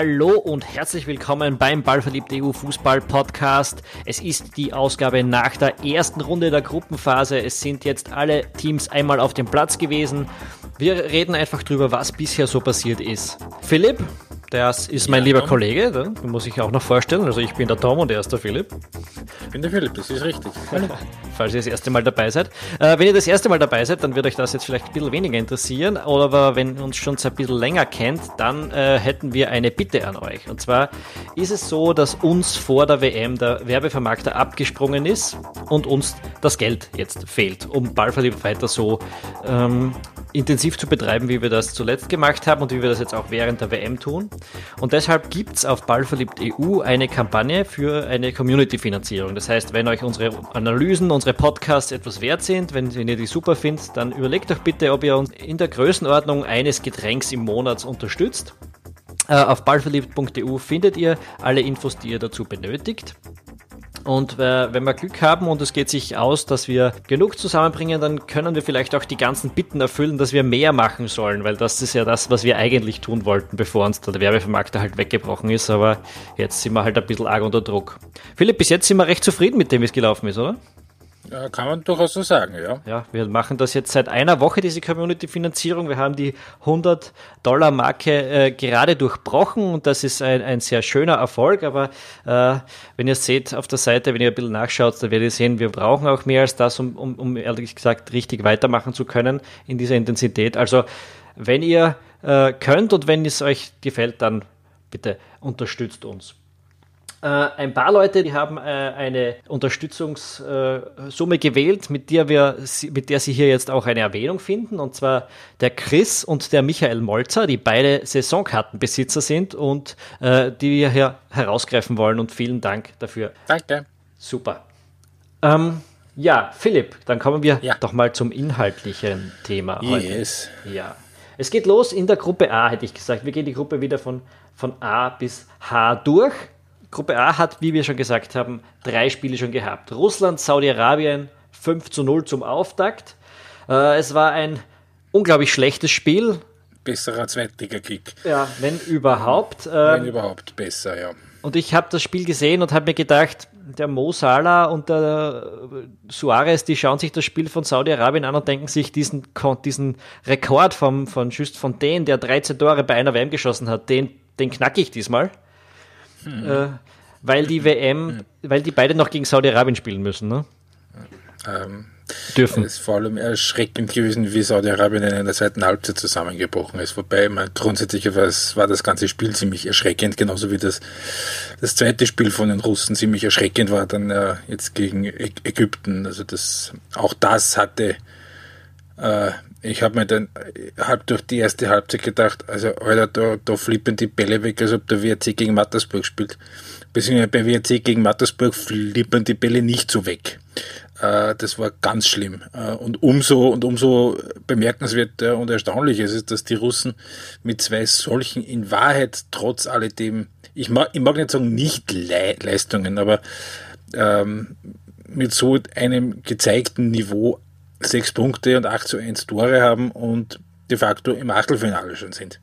Hallo und herzlich willkommen beim Ballverliebt EU Fußball Podcast. Es ist die Ausgabe nach der ersten Runde der Gruppenphase. Es sind jetzt alle Teams einmal auf dem Platz gewesen. Wir reden einfach drüber, was bisher so passiert ist. Philipp, das ist mein ja, lieber Tom. Kollege, den muss ich auch noch vorstellen. Also ich bin der Tom und er ist der Philipp. Ich bin der Philipp, das ist richtig. Falls ihr das erste Mal dabei seid. Äh, wenn ihr das erste Mal dabei seid, dann wird euch das jetzt vielleicht ein bisschen weniger interessieren. Aber wenn ihr uns schon ein bisschen länger kennt, dann äh, hätten wir eine Bitte an euch. Und zwar ist es so, dass uns vor der WM der Werbevermarkter abgesprungen ist und uns das Geld jetzt fehlt, um Ballverliebt weiter so ähm, intensiv zu betreiben, wie wir das zuletzt gemacht haben und wie wir das jetzt auch während der WM tun. Und deshalb gibt es auf Ballverliebt EU eine Kampagne für eine Community-Finanzierung. Das heißt, wenn euch unsere Analysen, unsere Podcasts etwas wert sind, wenn, wenn ihr die super findet, dann überlegt doch bitte, ob ihr uns in der Größenordnung eines Getränks im Monat unterstützt. Äh, auf ballverliebt.eu findet ihr alle Infos, die ihr dazu benötigt. Und äh, wenn wir Glück haben und es geht sich aus, dass wir genug zusammenbringen, dann können wir vielleicht auch die ganzen Bitten erfüllen, dass wir mehr machen sollen, weil das ist ja das, was wir eigentlich tun wollten, bevor uns der Werbevermarkter halt weggebrochen ist. Aber jetzt sind wir halt ein bisschen arg unter Druck. Philipp, bis jetzt sind wir recht zufrieden mit dem, wie es gelaufen ist, oder? Kann man durchaus so sagen, ja. Ja, wir machen das jetzt seit einer Woche, diese Community-Finanzierung. Wir haben die 100-Dollar-Marke äh, gerade durchbrochen und das ist ein, ein sehr schöner Erfolg. Aber äh, wenn ihr seht auf der Seite, wenn ihr ein bisschen nachschaut, dann werdet ihr sehen, wir brauchen auch mehr als das, um, um, um ehrlich gesagt richtig weitermachen zu können in dieser Intensität. Also, wenn ihr äh, könnt und wenn es euch gefällt, dann bitte unterstützt uns. Äh, ein paar Leute, die haben äh, eine Unterstützungssumme äh, gewählt, mit der, wir, mit der sie hier jetzt auch eine Erwähnung finden. Und zwar der Chris und der Michael Molzer, die beide Saisonkartenbesitzer sind und äh, die wir hier herausgreifen wollen. Und vielen Dank dafür. Danke. Super. Ähm, ja, Philipp, dann kommen wir ja. doch mal zum inhaltlichen Thema yes. heute. Ja. Es geht los in der Gruppe A, hätte ich gesagt. Wir gehen die Gruppe wieder von, von A bis H durch. Gruppe A hat, wie wir schon gesagt haben, drei Spiele schon gehabt. Russland, Saudi-Arabien 5 zu 0 zum Auftakt. Äh, es war ein unglaublich schlechtes Spiel. Besserer Zweitliga-Kick. Ja, wenn überhaupt. Ähm, wenn überhaupt besser, ja. Und ich habe das Spiel gesehen und habe mir gedacht, der Mo Salah und der Suarez, die schauen sich das Spiel von Saudi-Arabien an und denken sich, diesen, diesen Rekord vom, von Just Fontaine, der 13 Tore bei einer WM geschossen hat, den, den knacke ich diesmal. Mhm. Äh, weil die WM, weil die beide noch gegen Saudi-Arabien spielen müssen, ne? Ähm, Dürfen. Es ist vor allem erschreckend gewesen, wie Saudi-Arabien in der zweiten Halbzeit zusammengebrochen ist. Wobei man grundsätzlich war das ganze Spiel ziemlich erschreckend, genauso wie das, das zweite Spiel von den Russen ziemlich erschreckend war, dann äh, jetzt gegen Ägypten. Also das, auch das hatte äh, ich habe mir dann halb durch die erste Halbzeit gedacht, also Alter, da, da flippen die Bälle weg, als ob der WRC gegen Mattersburg spielt. Beziehungsweise bei WRC gegen Mattersburg flippen die Bälle nicht so weg. Äh, das war ganz schlimm. Äh, und umso und umso bemerkenswert und erstaunlich ist es, dass die Russen mit zwei solchen in Wahrheit trotz alledem, ich mag, ich mag nicht sagen nicht Le Leistungen, aber ähm, mit so einem gezeigten Niveau sechs Punkte und 8 zu 1 Tore haben und de facto im Achtelfinale schon sind.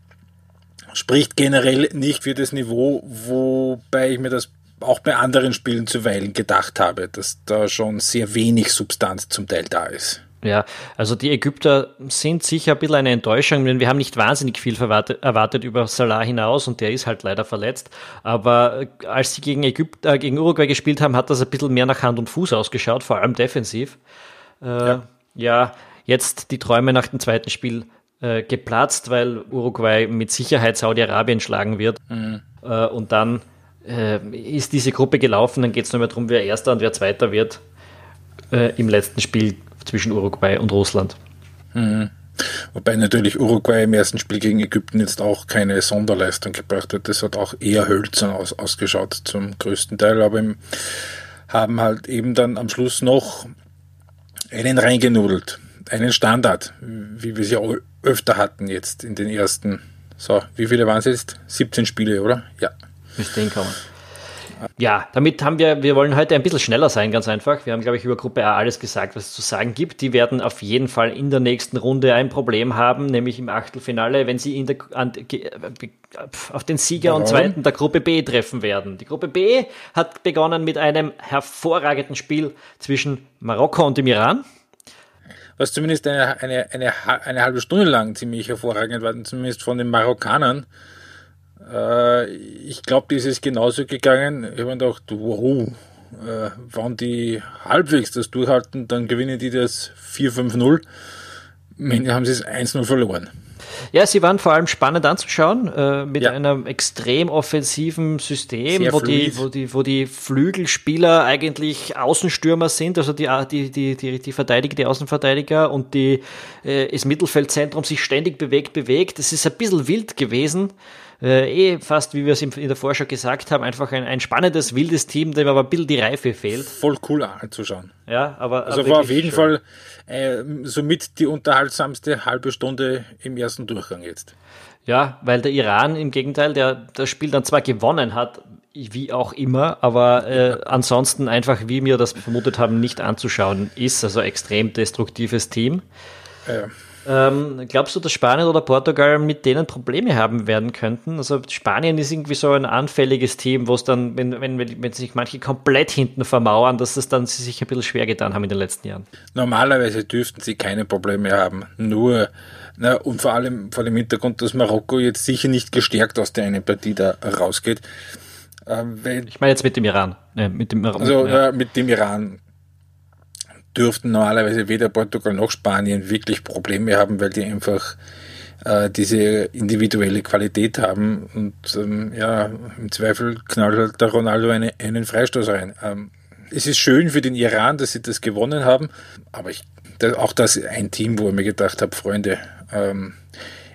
Spricht generell nicht für das Niveau, wobei ich mir das auch bei anderen Spielen zuweilen gedacht habe, dass da schon sehr wenig Substanz zum Teil da ist. Ja, also die Ägypter sind sicher ein bisschen eine Enttäuschung, denn wir haben nicht wahnsinnig viel erwartet über Salah hinaus und der ist halt leider verletzt. Aber äh, als sie gegen, Ägypter, äh, gegen Uruguay gespielt haben, hat das ein bisschen mehr nach Hand und Fuß ausgeschaut, vor allem defensiv. Äh, ja ja, jetzt die Träume nach dem zweiten Spiel äh, geplatzt, weil Uruguay mit Sicherheit Saudi-Arabien schlagen wird. Mhm. Äh, und dann äh, ist diese Gruppe gelaufen, dann geht es nur mehr darum, wer Erster und wer Zweiter wird äh, im letzten Spiel zwischen Uruguay und Russland. Mhm. Wobei natürlich Uruguay im ersten Spiel gegen Ägypten jetzt auch keine Sonderleistung gebracht hat. Das hat auch eher hölzern aus, ausgeschaut zum größten Teil, aber im, haben halt eben dann am Schluss noch einen reingenudelt. Einen Standard, wie wir sie auch öfter hatten jetzt in den ersten, so, wie viele waren es jetzt? 17 Spiele, oder? Ja. Bis den kommen. Ja, damit haben wir, wir wollen heute ein bisschen schneller sein, ganz einfach. Wir haben, glaube ich, über Gruppe A alles gesagt, was es zu sagen gibt. Die werden auf jeden Fall in der nächsten Runde ein Problem haben, nämlich im Achtelfinale, wenn sie in der, an, auf den Sieger ja. und Zweiten der Gruppe B treffen werden. Die Gruppe B hat begonnen mit einem hervorragenden Spiel zwischen Marokko und dem Iran was zumindest eine, eine, eine, eine halbe Stunde lang ziemlich hervorragend war, zumindest von den Marokkanern. Äh, ich glaube, das ist genauso gegangen. Ich habe mir gedacht, wow, äh, wenn die halbwegs das durchhalten, dann gewinnen die das 4-5-0. Am Ende haben sie es 1-0 verloren. Ja, sie waren vor allem spannend anzuschauen, äh, mit ja. einem extrem offensiven System, wo die, wo, die, wo die Flügelspieler eigentlich Außenstürmer sind, also die, die, die, die, die Verteidiger, die Außenverteidiger und die, äh, das Mittelfeldzentrum sich ständig bewegt, bewegt. Das ist ein bisschen wild gewesen äh, eh fast, wie wir es in der Vorschau gesagt haben, einfach ein, ein spannendes, wildes Team, dem aber ein bisschen die Reife fehlt. Voll cool anzuschauen. Ja, aber. Also war auf jeden schön. Fall äh, somit die unterhaltsamste halbe Stunde im ersten Durchgang jetzt. Ja, weil der Iran im Gegenteil, der das Spiel dann zwar gewonnen hat, wie auch immer, aber äh, ansonsten einfach, wie wir das vermutet haben, nicht anzuschauen ist. Also extrem destruktives Team. Ja. Ähm, glaubst du, dass Spanien oder Portugal mit denen Probleme haben werden könnten? Also Spanien ist irgendwie so ein anfälliges Team, wo es dann, wenn, wenn, wenn sich manche komplett hinten vermauern, dass es dann sie sich ein bisschen schwer getan haben in den letzten Jahren. Normalerweise dürften sie keine Probleme haben. Nur, na, und vor allem vor dem Hintergrund, dass Marokko jetzt sicher nicht gestärkt aus der einen Partie da rausgeht. Ähm, ich meine jetzt mit dem Iran. Nee, mit dem, also ja. äh, mit dem Iran dürften normalerweise weder Portugal noch Spanien wirklich Probleme haben, weil die einfach äh, diese individuelle Qualität haben und ähm, ja, im Zweifel knallt halt der Ronaldo eine, einen Freistoß rein. Ähm, es ist schön für den Iran, dass sie das gewonnen haben, aber ich, auch das ein Team, wo ich mir gedacht habe, Freunde, ähm,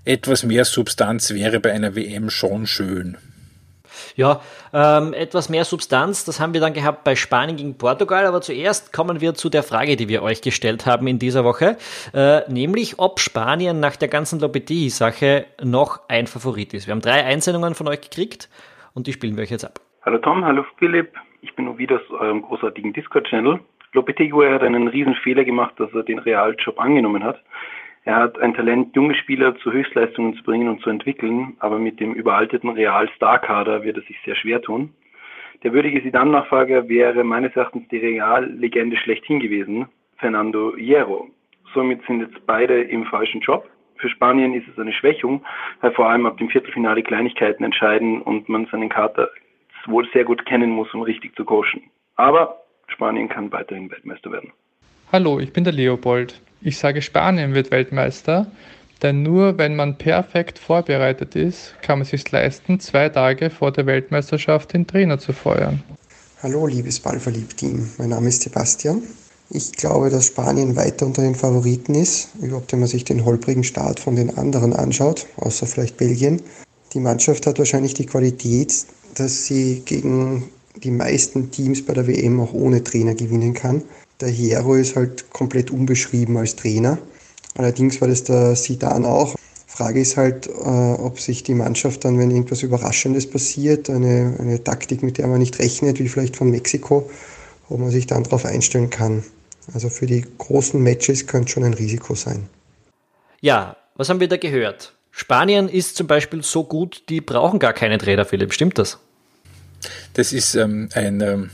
etwas mehr Substanz wäre bei einer WM schon schön. Ja, ähm, etwas mehr Substanz, das haben wir dann gehabt bei Spanien gegen Portugal. Aber zuerst kommen wir zu der Frage, die wir euch gestellt haben in dieser Woche, äh, nämlich ob Spanien nach der ganzen Lopetegui-Sache noch ein Favorit ist. Wir haben drei Einsendungen von euch gekriegt und die spielen wir euch jetzt ab. Hallo Tom, hallo Philipp. Ich bin Ovid aus eurem großartigen Discord-Channel. Lopetegui hat einen riesen Fehler gemacht, dass er den Realjob angenommen hat. Er hat ein Talent, junge Spieler zu Höchstleistungen zu bringen und zu entwickeln, aber mit dem überalteten Real-Star-Kader wird er sich sehr schwer tun. Der würdige Sidan-Nachfolger wäre meines Erachtens die Real-Legende schlechthin gewesen, Fernando Hierro. Somit sind jetzt beide im falschen Job. Für Spanien ist es eine Schwächung, weil vor allem ab dem Viertelfinale Kleinigkeiten entscheiden und man seinen Kader wohl sehr gut kennen muss, um richtig zu coachen. Aber Spanien kann weiterhin Weltmeister werden. Hallo, ich bin der Leopold. Ich sage, Spanien wird Weltmeister, denn nur wenn man perfekt vorbereitet ist, kann man sich leisten, zwei Tage vor der Weltmeisterschaft den Trainer zu feuern. Hallo, liebes Ballverliebt-Team. Mein Name ist Sebastian. Ich glaube, dass Spanien weiter unter den Favoriten ist, überhaupt wenn man sich den holprigen Start von den anderen anschaut, außer vielleicht Belgien. Die Mannschaft hat wahrscheinlich die Qualität, dass sie gegen die meisten Teams bei der WM auch ohne Trainer gewinnen kann. Der Hero ist halt komplett unbeschrieben als Trainer. Allerdings war das der Sidan auch. Frage ist halt, äh, ob sich die Mannschaft dann, wenn irgendwas Überraschendes passiert, eine, eine Taktik, mit der man nicht rechnet, wie vielleicht von Mexiko, ob man sich dann darauf einstellen kann. Also für die großen Matches könnte schon ein Risiko sein. Ja, was haben wir da gehört? Spanien ist zum Beispiel so gut, die brauchen gar keinen Trainer, Philipp. Stimmt das? Das ist ähm, ein ähm,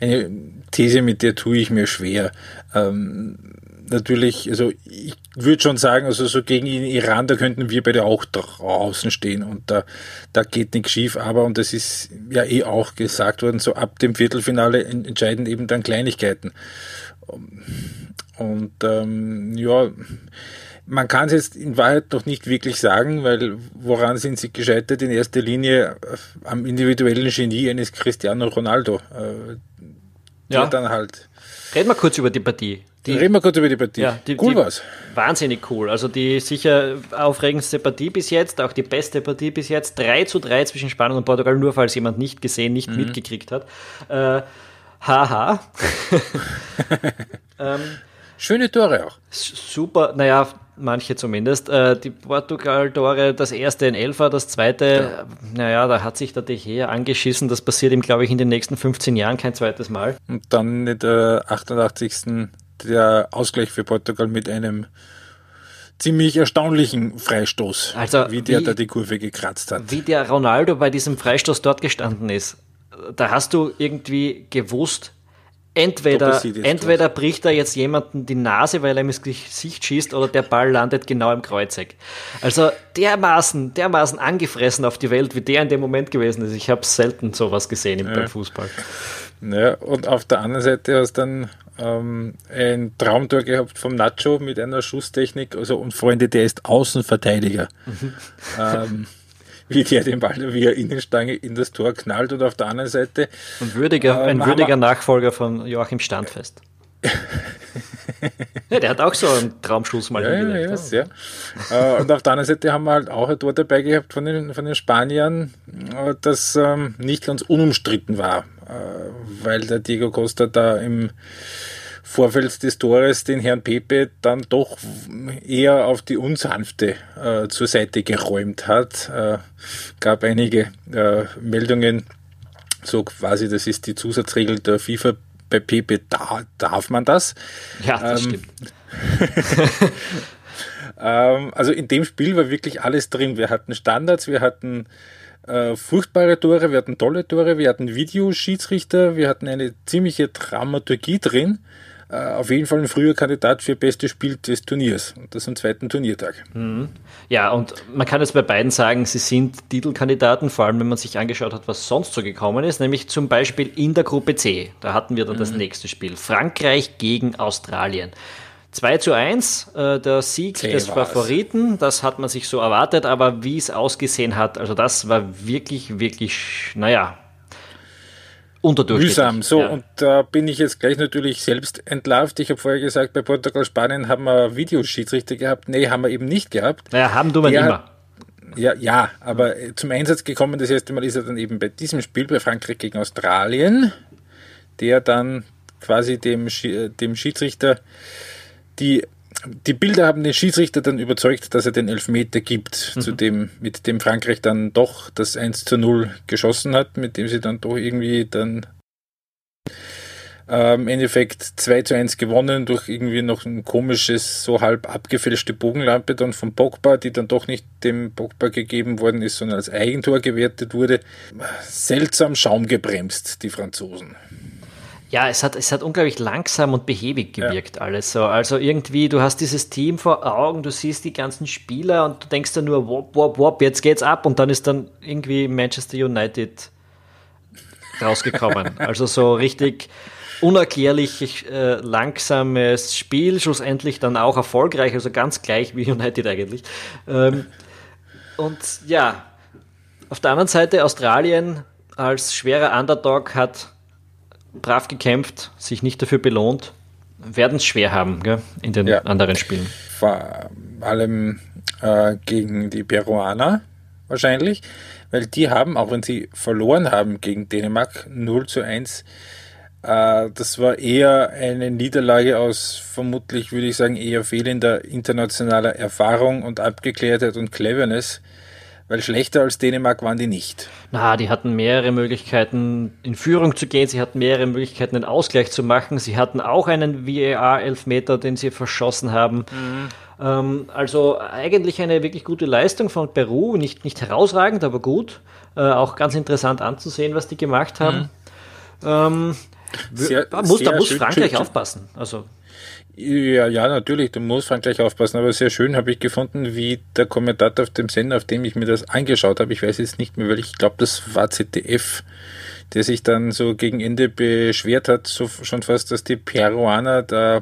eine These, mit der tue ich mir schwer. Ähm, natürlich, also ich würde schon sagen, also so gegen den Iran, da könnten wir beide auch draußen stehen und da, da geht nichts schief, aber, und das ist ja eh auch gesagt worden, so ab dem Viertelfinale entscheiden eben dann Kleinigkeiten. Und ähm, ja, man kann es jetzt in Wahrheit noch nicht wirklich sagen, weil woran sind sie gescheitert? In erster Linie am individuellen Genie eines Cristiano Ronaldo. Ja. dann halt. Reden wir kurz über die Partie. Die, Reden wir kurz über die Partie. Ja, die, cool die, war's. Wahnsinnig cool. Also die sicher aufregendste Partie bis jetzt, auch die beste Partie bis jetzt. 3 zu 3 zwischen Spanien und Portugal, nur falls jemand nicht gesehen, nicht mhm. mitgekriegt hat. Äh, haha. ähm, Schöne Tore auch. Super, naja, manche zumindest. Äh, die Portugal-Tore, das erste in Elfer, das zweite, ja. naja, da hat sich der De Gea angeschissen. Das passiert ihm, glaube ich, in den nächsten 15 Jahren kein zweites Mal. Und dann in der 88. der Ausgleich für Portugal mit einem ziemlich erstaunlichen Freistoß, also wie der wie, da die Kurve gekratzt hat. Wie der Ronaldo bei diesem Freistoß dort gestanden ist. Da hast du irgendwie gewusst, Entweder, entweder bricht da jetzt jemanden die Nase, weil er ihm ins Gesicht schießt, oder der Ball landet genau im Kreuzeck. Also dermaßen, dermaßen angefressen auf die Welt, wie der in dem Moment gewesen ist. Ich habe selten sowas gesehen ja. beim Fußball. Ja, und auf der anderen Seite hast du dann ähm, ein Traumtor gehabt vom Nacho mit einer Schusstechnik. Also, und Freunde, der ist Außenverteidiger. Mhm. ähm, wie der den Ball via Innenstange in das Tor knallt und auf der anderen Seite. Ein würdiger, äh, ein würdiger Nachfolger von Joachim Standfest. ja, der hat auch so einen Traumschuss mal ja, hingelegt. Ja, ja. Äh, und auf der anderen Seite haben wir halt auch ein Tor dabei gehabt von den, von den Spaniern, äh, das ähm, nicht ganz unumstritten war, äh, weil der Diego Costa da im Vorfeld des Tores den Herrn Pepe dann doch eher auf die unsanfte äh, zur Seite geräumt hat. Äh, gab einige äh, Meldungen, so quasi, das ist die Zusatzregel der FIFA bei Pepe, da darf man das. Ja, das ähm, stimmt. ähm, also in dem Spiel war wirklich alles drin. Wir hatten Standards, wir hatten äh, furchtbare Tore, wir hatten tolle Tore, wir hatten Videoschiedsrichter, wir hatten eine ziemliche Dramaturgie drin. Äh, auf jeden Fall ein früher Kandidat für bestes Spiel des Turniers und das am zweiten Turniertag. Mhm. Ja, und man kann jetzt bei beiden sagen, sie sind Titelkandidaten, vor allem wenn man sich angeschaut hat, was sonst so gekommen ist, nämlich zum Beispiel in der Gruppe C. Da hatten wir dann mhm. das nächste Spiel. Frankreich gegen Australien. 2 zu 1, äh, der Sieg C des Favoriten, das hat man sich so erwartet, aber wie es ausgesehen hat, also das war wirklich, wirklich, naja, Mühsam. So, ja. und da bin ich jetzt gleich natürlich selbst entlarvt. Ich habe vorher gesagt, bei Portugal, Spanien haben wir Videoschiedsrichter gehabt. Nee, haben wir eben nicht gehabt. Naja, haben du mal immer. ja, ja, aber zum Einsatz gekommen, das erste Mal ist er dann eben bei diesem Spiel bei Frankreich gegen Australien, der dann quasi dem, dem Schiedsrichter die die Bilder haben den Schiedsrichter dann überzeugt, dass er den Elfmeter gibt, mhm. zu dem, mit dem Frankreich dann doch das 1 zu 0 geschossen hat, mit dem sie dann doch irgendwie dann äh, im Endeffekt 2 zu 1 gewonnen durch irgendwie noch ein komisches, so halb abgefälschte Bogenlampe dann von Pogba, die dann doch nicht dem Pogba gegeben worden ist, sondern als Eigentor gewertet wurde. Seltsam Schaum gebremst, die Franzosen. Ja, es hat, es hat unglaublich langsam und behäbig gewirkt ja. alles so. Also irgendwie, du hast dieses Team vor Augen, du siehst die ganzen Spieler und du denkst dann nur, wop, wop, wop, jetzt geht's ab und dann ist dann irgendwie Manchester United rausgekommen. also so richtig unerklärlich äh, langsames Spiel, schlussendlich dann auch erfolgreich, also ganz gleich wie United eigentlich. Ähm, und ja, auf der anderen Seite Australien als schwerer Underdog hat brav gekämpft, sich nicht dafür belohnt, werden es schwer haben gell, in den ja. anderen Spielen. Vor allem äh, gegen die Peruaner wahrscheinlich, weil die haben, auch wenn sie verloren haben gegen Dänemark 0 zu 1, äh, das war eher eine Niederlage aus vermutlich, würde ich sagen, eher fehlender internationaler Erfahrung und Abgeklärtheit und Cleverness weil schlechter als Dänemark waren die nicht. Na, die hatten mehrere Möglichkeiten, in Führung zu gehen. Sie hatten mehrere Möglichkeiten, einen Ausgleich zu machen. Sie hatten auch einen VAR-Elfmeter, den sie verschossen haben. Mhm. Ähm, also eigentlich eine wirklich gute Leistung von Peru. Nicht, nicht herausragend, aber gut. Äh, auch ganz interessant anzusehen, was die gemacht haben. Mhm. Ähm, sehr, da muss, da muss Frankreich aufpassen. Also ja, ja, natürlich, du musst Frankreich aufpassen, aber sehr schön habe ich gefunden, wie der Kommentator auf dem Sender, auf dem ich mir das angeschaut habe, ich weiß jetzt nicht mehr, weil ich glaube, das war ZDF, der sich dann so gegen Ende beschwert hat, so schon fast, dass die Peruaner da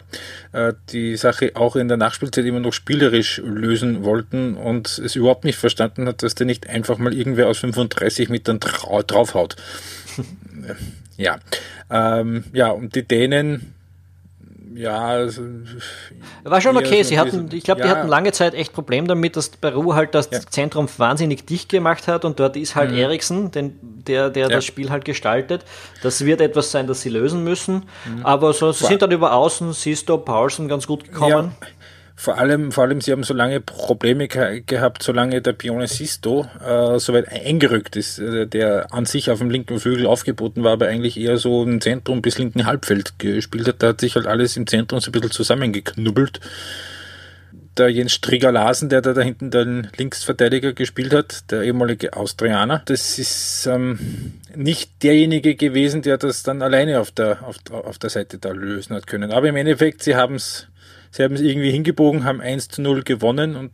äh, die Sache auch in der Nachspielzeit immer noch spielerisch lösen wollten und es überhaupt nicht verstanden hat, dass der nicht einfach mal irgendwer aus 35 Metern draufhaut. ja, ähm, ja, und die Dänen, ja, also, war schon okay. Sie hatten, ich glaube, ja. die hatten lange Zeit echt Problem damit, dass Peru halt das ja. Zentrum wahnsinnig dicht gemacht hat und dort ist halt mhm. Eriksen, den, der, der ja. das Spiel halt gestaltet. Das wird etwas sein, das sie lösen müssen. Mhm. Aber so, sie sind dann über Außen, Sisto, Paulsen ganz gut gekommen. Vor allem, vor allem, sie haben so lange Probleme gehabt, solange der Pione Sisto äh, so weit eingerückt ist, äh, der an sich auf dem linken Flügel aufgeboten war, aber eigentlich eher so im Zentrum bis linken Halbfeld gespielt hat. Da hat sich halt alles im Zentrum so ein bisschen zusammengeknubbelt. Der Jens Strigger-Larsen, der da, da hinten den Linksverteidiger gespielt hat, der ehemalige Austrianer, das ist ähm, nicht derjenige gewesen, der das dann alleine auf der, auf, auf der Seite da lösen hat können. Aber im Endeffekt, sie haben es Sie haben es irgendwie hingebogen, haben 1 zu 0 gewonnen und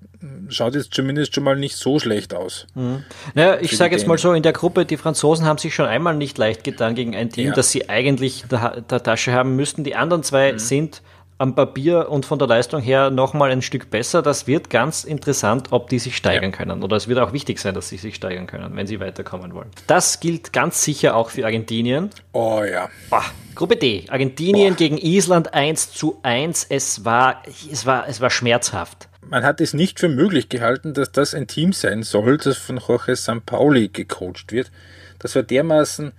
schaut jetzt zumindest schon mal nicht so schlecht aus. Mhm. Naja, ich sage jetzt mal so, in der Gruppe, die Franzosen haben sich schon einmal nicht leicht getan gegen ein Team, ja. das sie eigentlich der, der Tasche haben müssten. Die anderen zwei mhm. sind am Papier und von der Leistung her nochmal ein Stück besser. Das wird ganz interessant, ob die sich steigern ja. können. Oder es wird auch wichtig sein, dass sie sich steigern können, wenn sie weiterkommen wollen. Das gilt ganz sicher auch für Argentinien. Oh ja. Boah. Gruppe D. Argentinien Boah. gegen Island 1 zu 1. Es war, es war, es war schmerzhaft. Man hat es nicht für möglich gehalten, dass das ein Team sein soll, das von Jorge Sampaoli gecoacht wird. Das war dermaßen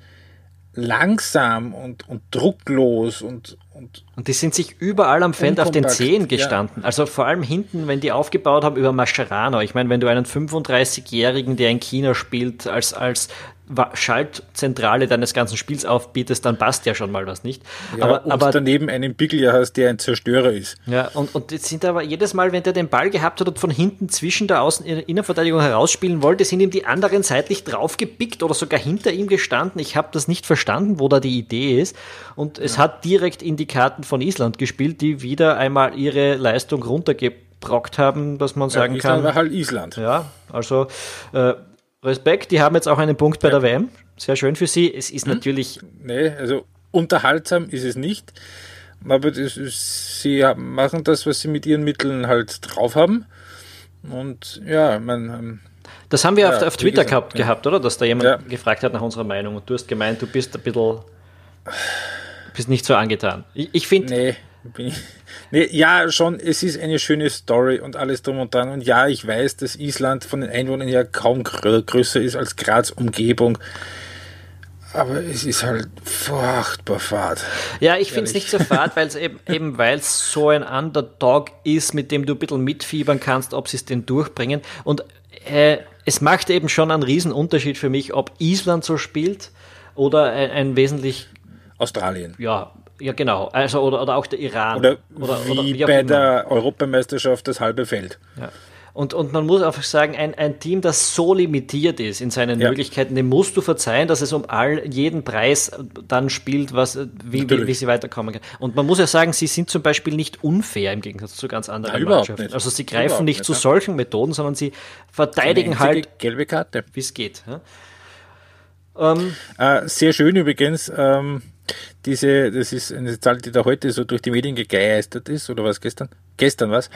langsam und, und drucklos und, und. Und die sind sich überall am Feld auf den Zehen gestanden. Ja. Also vor allem hinten, wenn die aufgebaut haben über Mascherano. Ich meine, wenn du einen 35-Jährigen, der in China spielt, als, als Schaltzentrale deines ganzen Spiels aufbietest, dann passt ja schon mal was nicht. Ja, aber, und aber daneben einen Biglia hast, der ein Zerstörer ist. Ja, und, und jetzt sind aber jedes Mal, wenn der den Ball gehabt hat und von hinten zwischen der Außen Innenverteidigung herausspielen wollte, sind ihm die anderen seitlich draufgepickt oder sogar hinter ihm gestanden. Ich habe das nicht verstanden, wo da die Idee ist. Und es ja. hat direkt in die Karten von Island gespielt, die wieder einmal ihre Leistung runtergebrockt haben, dass man sagen ja, Island kann. war halt Island. Ja, also äh, Respekt, die haben jetzt auch einen Punkt bei ja. der WM. Sehr schön für sie. Es ist hm? natürlich. Nee, also unterhaltsam ist es nicht. Aber das sie machen das, was sie mit ihren Mitteln halt drauf haben. Und ja, man. Ähm, das haben wir ja, auf, auf Twitter gesagt, gehabt, ja. gehabt, oder? Dass da jemand ja. gefragt hat nach unserer Meinung und du hast gemeint, du bist ein bisschen. Bist nicht so angetan. Ich, ich finde. Nee. Nee, ja, schon, es ist eine schöne Story und alles drum und dran. Und ja, ich weiß, dass Island von den Einwohnern ja kaum größer ist als Graz Umgebung. Aber es ist halt furchtbar fad. Ja, ich finde es nicht so fad, weil es eben, eben weil es so ein Underdog ist, mit dem du ein bisschen mitfiebern kannst, ob sie es denn durchbringen. Und äh, es macht eben schon einen riesen Unterschied für mich, ob Island so spielt oder ein, ein wesentlich Australien. Ja, ja, genau. Also, oder, oder auch der Iran. Oder, oder wie, oder wie bei der Europameisterschaft das halbe Feld. Ja. Und, und man muss einfach sagen, ein, ein Team, das so limitiert ist in seinen ja. Möglichkeiten, dem musst du verzeihen, dass es um all jeden Preis dann spielt, was, wie, wie, wie, sie weiterkommen kann. Und man muss ja sagen, sie sind zum Beispiel nicht unfair im Gegensatz zu ganz anderen Nein, Mannschaften. Also sie greifen überhaupt nicht, nicht zu ja. solchen Methoden, sondern sie verteidigen halt, gelbe Karte, wie es geht. Ja? Ähm, äh, sehr schön übrigens. Ähm, diese, das ist eine Zahl, die da heute so durch die Medien gegeistert ist, oder was gestern? Gestern was?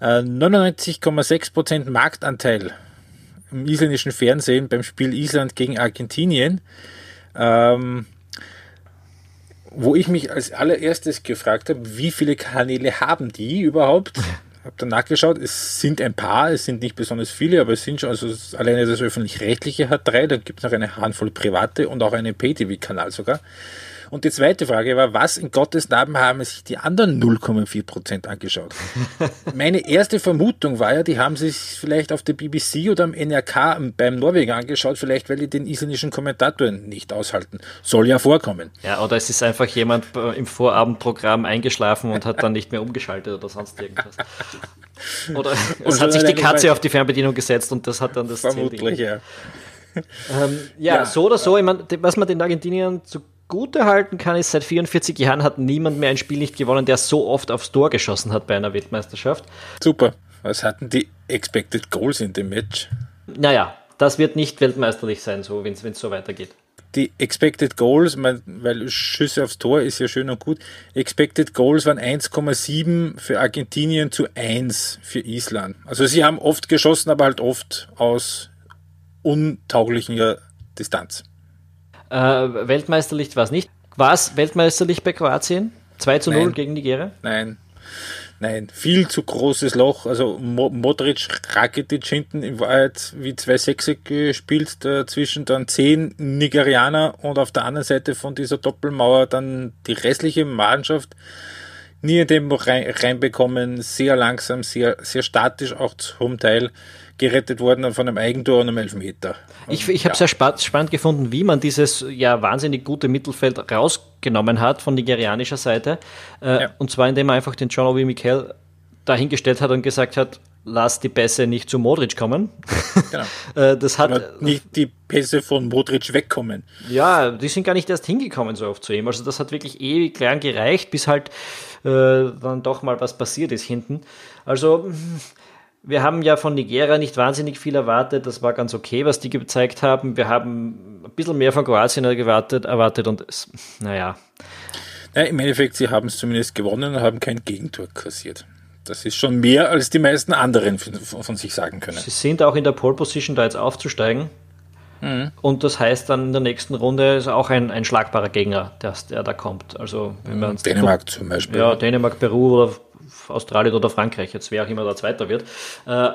Äh, 99,6% Marktanteil im isländischen Fernsehen beim Spiel Island gegen Argentinien. Ähm, wo ich mich als allererstes gefragt habe, wie viele Kanäle haben die überhaupt? habe dann nachgeschaut, es sind ein paar, es sind nicht besonders viele, aber es sind schon, also alleine das öffentlich-rechtliche hat drei, dann gibt es noch eine Handvoll private und auch einen Pay-TV-Kanal sogar. Und die zweite Frage war, was in Gottes Namen haben sich die anderen 0,4 Prozent angeschaut? Meine erste Vermutung war ja, die haben sich vielleicht auf der BBC oder am NRK beim Norwegen angeschaut, vielleicht weil die den isländischen Kommentatoren nicht aushalten. Soll ja vorkommen. Ja, oder es ist einfach jemand äh, im Vorabendprogramm eingeschlafen und hat dann nicht mehr umgeschaltet oder sonst irgendwas. Oder es hat sich die Katze auf die Fernbedienung gesetzt und das hat dann das Vermutlich, ja. Ähm, ja, ja, so oder so, ich mein, was man den Argentiniern zu Gute halten kann, ist, seit 44 Jahren hat niemand mehr ein Spiel nicht gewonnen, der so oft aufs Tor geschossen hat bei einer Weltmeisterschaft. Super. Was hatten die Expected Goals in dem Match? Naja, das wird nicht weltmeisterlich sein, so, wenn es so weitergeht. Die Expected Goals, weil Schüsse aufs Tor ist ja schön und gut. Expected Goals waren 1,7 für Argentinien zu 1 für Island. Also sie haben oft geschossen, aber halt oft aus untauglicher Distanz. Äh, Weltmeisterlicht war es nicht. War es Weltmeisterlicht bei Kroatien? 2 zu 0 Nein. gegen Nigeria? Nein. Nein, viel zu großes Loch. Also Modric, Rakitic hinten in Wahrheit wie zwei Sechse gespielt, dazwischen dann zehn Nigerianer und auf der anderen Seite von dieser Doppelmauer dann die restliche Mannschaft nie in Tempo rein, reinbekommen, sehr langsam, sehr, sehr statisch auch zum Teil gerettet worden von einem Eigentor und einem Elfmeter. Ich, ich habe ja. sehr spannend, gefunden, wie man dieses ja wahnsinnig gute Mittelfeld rausgenommen hat von nigerianischer Seite. Äh, ja. Und zwar indem man einfach den John Obi Mikel dahingestellt hat und gesagt hat, lass die Pässe nicht zu Modric kommen. Genau. Äh, das hat Oder nicht die Pässe von Modric wegkommen. Ja, die sind gar nicht erst hingekommen so oft zu ihm. Also das hat wirklich ewig lang gereicht, bis halt äh, dann doch mal was passiert ist hinten. Also wir haben ja von Nigeria nicht wahnsinnig viel erwartet. Das war ganz okay, was die gezeigt haben. Wir haben ein bisschen mehr von Kroatien erwartet, erwartet und es, naja. Ja, Im Endeffekt, sie haben es zumindest gewonnen und haben kein Gegentor kassiert. Das ist schon mehr, als die meisten anderen von sich sagen können. Sie sind auch in der Pole Position, da jetzt aufzusteigen. Mhm. Und das heißt dann in der nächsten Runde ist auch ein, ein schlagbarer Gegner, der, der da kommt. Also wenn man Dänemark zum Beispiel. Ja, Dänemark, Peru oder Australien oder Frankreich, jetzt wer auch immer da Zweiter wird. Äh,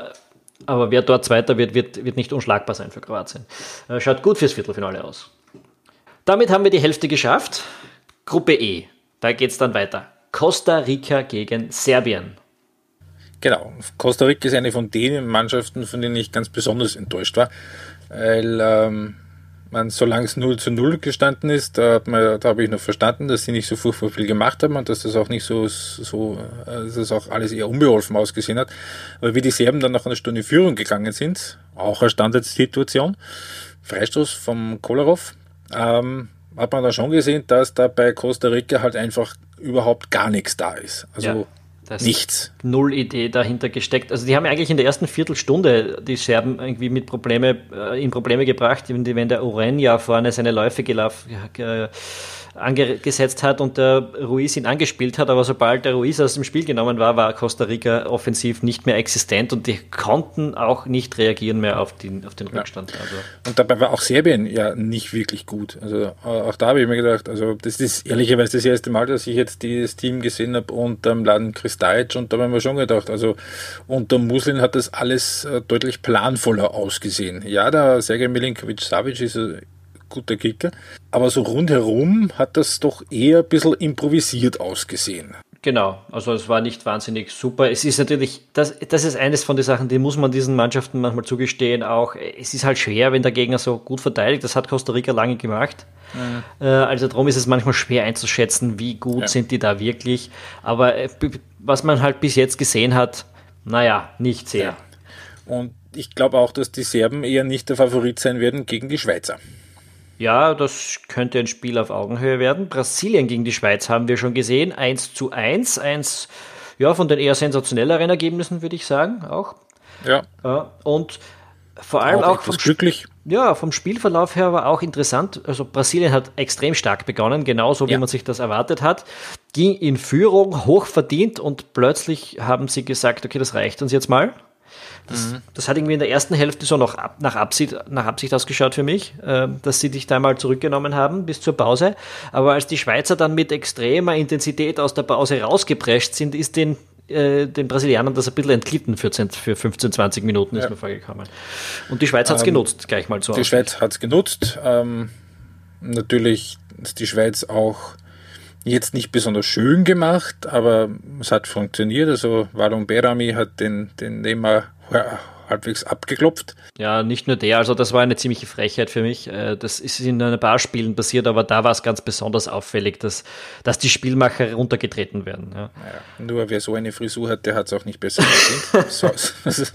aber wer dort Zweiter wird, wird, wird nicht unschlagbar sein für Kroatien. Äh, schaut gut fürs Viertelfinale aus. Damit haben wir die Hälfte geschafft. Gruppe E. Da geht es dann weiter. Costa Rica gegen Serbien. Genau. Costa Rica ist eine von den Mannschaften, von denen ich ganz besonders enttäuscht war. Weil ähm, man, solange es 0 zu 0 gestanden ist, da, da habe ich noch verstanden, dass sie nicht so furchtbar viel gemacht haben und dass das auch nicht so, so dass das auch alles eher unbeholfen ausgesehen hat. Aber wie die Serben dann nach einer Stunde Führung gegangen sind, auch eine Standardsituation, Freistoß vom Kolarov, ähm, hat man da schon gesehen, dass da bei Costa Rica halt einfach überhaupt gar nichts da ist. Also ja. Da Nichts. Null Idee dahinter gesteckt. Also die haben eigentlich in der ersten Viertelstunde die Serben irgendwie mit Probleme, äh, in Probleme gebracht, wenn der Uren ja vorne seine Läufe gelaufen, angesetzt hat und der Ruiz ihn angespielt hat, aber sobald der Ruiz aus dem Spiel genommen war, war Costa Rica offensiv nicht mehr existent und die konnten auch nicht reagieren mehr auf den, auf den Rückstand. Ja. Also. Und dabei war auch Serbien ja nicht wirklich gut. Also äh, auch da habe ich mir gedacht, also das ist ehrlicherweise das erste Mal, dass ich jetzt dieses Team gesehen habe unter dem Laden Kristajic und da habe ich mir schon gedacht, also unter Muslin hat das alles äh, deutlich planvoller ausgesehen. Ja, der Sergej Milinkovic-Savic ist guter Kicker. Aber so rundherum hat das doch eher ein bisschen improvisiert ausgesehen. Genau, also es war nicht wahnsinnig super. Es ist natürlich, das, das ist eines von den Sachen, die muss man diesen Mannschaften manchmal zugestehen. Auch es ist halt schwer, wenn der Gegner so gut verteidigt. Das hat Costa Rica lange gemacht. Mhm. Also darum ist es manchmal schwer einzuschätzen, wie gut ja. sind die da wirklich. Aber äh, was man halt bis jetzt gesehen hat, naja, nicht sehr. Ja. Und ich glaube auch, dass die Serben eher nicht der Favorit sein werden gegen die Schweizer. Ja, das könnte ein Spiel auf Augenhöhe werden. Brasilien gegen die Schweiz haben wir schon gesehen. 1 zu 1. Eins ja, von den eher sensationelleren Ergebnissen, würde ich sagen, auch. Ja. Und vor allem auch, auch vom, glücklich. Ja, vom Spielverlauf her war auch interessant. Also Brasilien hat extrem stark begonnen, genauso wie ja. man sich das erwartet hat. Ging in Führung, hoch verdient und plötzlich haben sie gesagt, okay, das reicht uns jetzt mal. Das, mhm. das, hat irgendwie in der ersten Hälfte so noch ab, nach, Absicht, nach Absicht ausgeschaut für mich, äh, dass sie dich da mal zurückgenommen haben bis zur Pause. Aber als die Schweizer dann mit extremer Intensität aus der Pause rausgeprescht sind, ist den, äh, den Brasilianern das ein bisschen entglitten für, für 15, 20 Minuten ist ja. mir vorgekommen. Und die Schweiz hat es ähm, genutzt, gleich mal so. Die Schweiz hat es genutzt. Ähm, natürlich ist die Schweiz auch jetzt nicht besonders schön gemacht, aber es hat funktioniert. Also Walon Berami hat den, den Neymar halbwegs abgeklopft. Ja, nicht nur der, also das war eine ziemliche Frechheit für mich. Äh, das ist in ein paar Spielen passiert, aber da war es ganz besonders auffällig, dass, dass die Spielmacher runtergetreten werden. Ja. Ja, nur wer so eine Frisur hat, der hat es auch nicht besser verdient. so, das,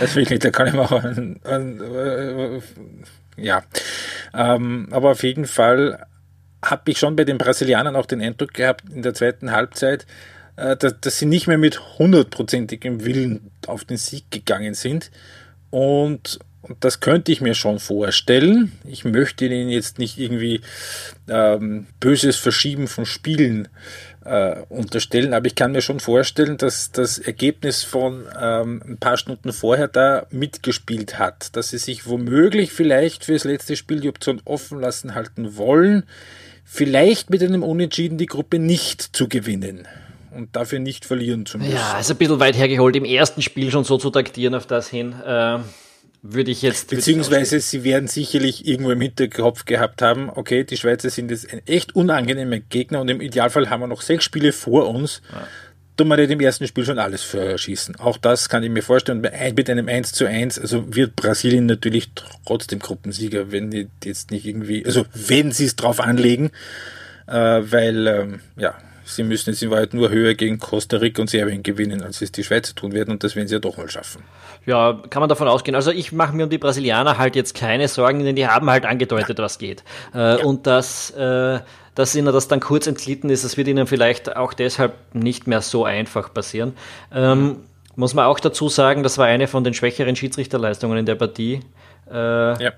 das wirklich, da kann ich mal auch ein, ein, äh, ja. Ähm, aber auf jeden Fall habe ich schon bei den Brasilianern auch den Eindruck gehabt, in der zweiten Halbzeit, äh, dass, dass sie nicht mehr mit hundertprozentigem Willen auf den Sieg gegangen sind. Und, und das könnte ich mir schon vorstellen. Ich möchte ihnen jetzt nicht irgendwie ähm, böses Verschieben von Spielen äh, unterstellen, aber ich kann mir schon vorstellen, dass das Ergebnis von ähm, ein paar Stunden vorher da mitgespielt hat, dass sie sich womöglich vielleicht für das letzte Spiel die Option offen lassen halten wollen, vielleicht mit einem Unentschieden die Gruppe nicht zu gewinnen und dafür nicht verlieren zu müssen. Ja, ist ein bisschen weit hergeholt, im ersten Spiel schon so zu taktieren auf das hin. Äh, würde ich jetzt. Beziehungsweise sie werden sicherlich irgendwo im Hinterkopf gehabt haben, okay, die Schweizer sind jetzt ein echt unangenehmer Gegner und im Idealfall haben wir noch sechs Spiele vor uns. Ja. Tun wir nicht im ersten Spiel schon alles verschießen. Auch das kann ich mir vorstellen. Mit einem 1 zu 1, also wird Brasilien natürlich trotzdem Gruppensieger, wenn die jetzt nicht irgendwie, also wenn sie es drauf anlegen, äh, weil, ähm, ja, sie müssen jetzt in Wahrheit nur höher gegen Costa Rica und Serbien gewinnen, als es die Schweizer tun werden und das werden sie ja doch mal schaffen. Ja, kann man davon ausgehen. Also ich mache mir um die Brasilianer halt jetzt keine Sorgen, denn die haben halt angedeutet, ja. was geht. Äh, ja. Und dass, äh, dass ihnen das dann kurz entglitten ist, das wird ihnen vielleicht auch deshalb nicht mehr so einfach passieren. Ähm, muss man auch dazu sagen, das war eine von den schwächeren Schiedsrichterleistungen in der Partie. Äh, ja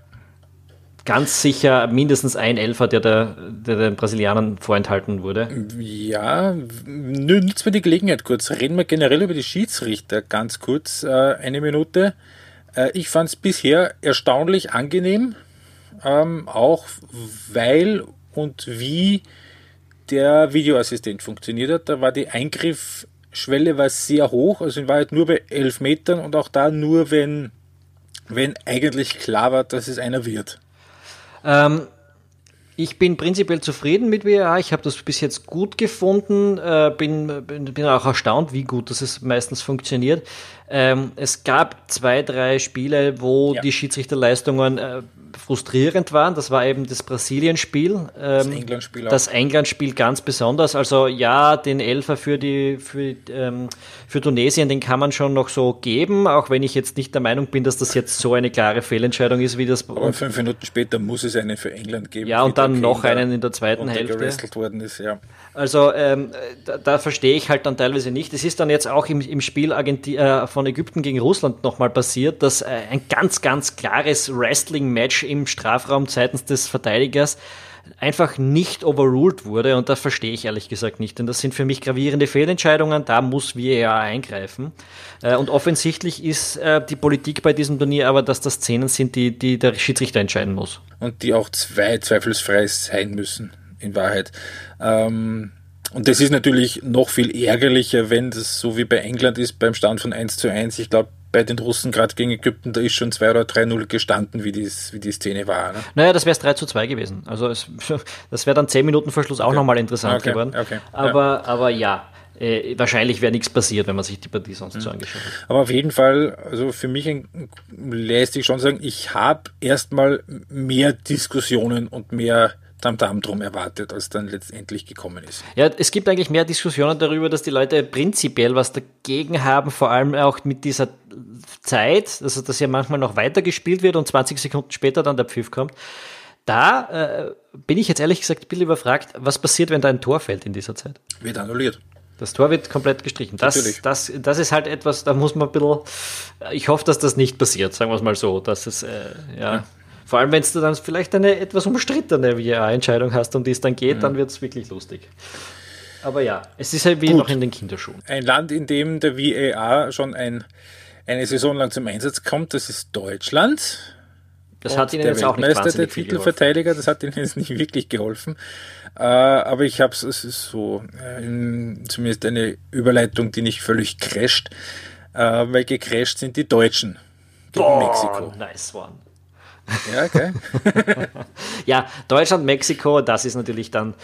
ganz sicher mindestens ein Elfer, der, der, der den Brasilianern vorenthalten wurde. Ja, nützt mir die Gelegenheit kurz. Reden wir generell über die Schiedsrichter ganz kurz, äh, eine Minute. Äh, ich fand es bisher erstaunlich angenehm, ähm, auch weil und wie der Videoassistent funktioniert hat. Da war die Eingriffsschwelle war sehr hoch, also in Wahrheit nur bei elf Metern und auch da nur, wenn, wenn eigentlich klar war, dass es einer wird. Ähm, ich bin prinzipiell zufrieden mit WA. Ich habe das bis jetzt gut gefunden. Äh, bin, bin, auch erstaunt, wie gut das meistens funktioniert. Ähm, es gab zwei, drei Spiele, wo ja. die Schiedsrichterleistungen äh, frustrierend waren. Das war eben das Brasilien-Spiel. Ähm, das England-Spiel Das England-Spiel ganz besonders. Also ja, den Elfer für, die, für, ähm, für Tunesien, den kann man schon noch so geben, auch wenn ich jetzt nicht der Meinung bin, dass das jetzt so eine klare Fehlentscheidung ist, wie das. Aber fünf Minuten später muss es einen für England geben. Ja, und dann noch einen in der zweiten Hälfte. worden ist, ja. Also ähm, da, da, verstehe ich halt dann teilweise nicht. Es ist dann jetzt auch im, im Spiel Argenti äh, von Ägypten gegen Russland nochmal passiert, dass äh, ein ganz, ganz klares Wrestling-Match im Strafraum seitens des Verteidigers einfach nicht overruled wurde und das verstehe ich ehrlich gesagt nicht, denn das sind für mich gravierende Fehlentscheidungen, da muss VAR eingreifen äh, und offensichtlich ist äh, die Politik bei diesem Turnier aber, dass das Szenen sind, die, die der Schiedsrichter entscheiden muss. Und die auch zwei zweifelsfrei sein müssen in Wahrheit. Ähm, und das ist natürlich noch viel ärgerlicher, wenn das so wie bei England ist, beim Stand von 1 zu 1. Ich glaube, bei den Russen gerade gegen Ägypten, da ist schon 2 oder 3-0 gestanden, wie, dies, wie die Szene war. Ne? Naja, das wäre es 3 zu 2 gewesen. Also es, das wäre dann 10 Minuten vor Schluss auch okay. nochmal interessant okay. geworden. Okay. Aber, ja. aber ja, äh, wahrscheinlich wäre nichts passiert, wenn man sich die Partie sonst mhm. so angeschaut hat. Aber auf jeden Fall, also für mich lässt sich schon sagen, ich habe erstmal mehr Diskussionen und mehr Tamtam drum erwartet, als dann letztendlich gekommen ist. Ja, es gibt eigentlich mehr Diskussionen darüber, dass die Leute prinzipiell was dagegen haben, vor allem auch mit dieser Zeit, also dass ja manchmal noch weiter gespielt wird und 20 Sekunden später dann der Pfiff kommt. Da äh, bin ich jetzt ehrlich gesagt ein bisschen überfragt, was passiert, wenn da ein Tor fällt in dieser Zeit? Wird annulliert. Das Tor wird komplett gestrichen. Das, das, das ist halt etwas, da muss man ein bisschen. Ich hoffe, dass das nicht passiert, sagen wir es mal so. Dass es, äh, ja, ja. Vor allem, wenn du dann vielleicht eine etwas umstrittene VAR-Entscheidung hast, um die es dann geht, mhm. dann wird es wirklich lustig. Aber ja, es ist halt wie Gut. noch in den Kinderschuhen. Ein Land, in dem der VAR schon ein, eine Saison lang zum Einsatz kommt, das ist Deutschland. Das hat ihnen jetzt auch nicht Meister, der Titelverteidiger, das hat ihnen jetzt nicht wirklich geholfen. Äh, aber ich habe es, es ist so, äh, zumindest eine Überleitung, die nicht völlig crasht, äh, weil gecrasht sind die Deutschen gegen Boah, Mexiko. Nice one. Ja, okay. ja, Deutschland, Mexiko, das ist natürlich dann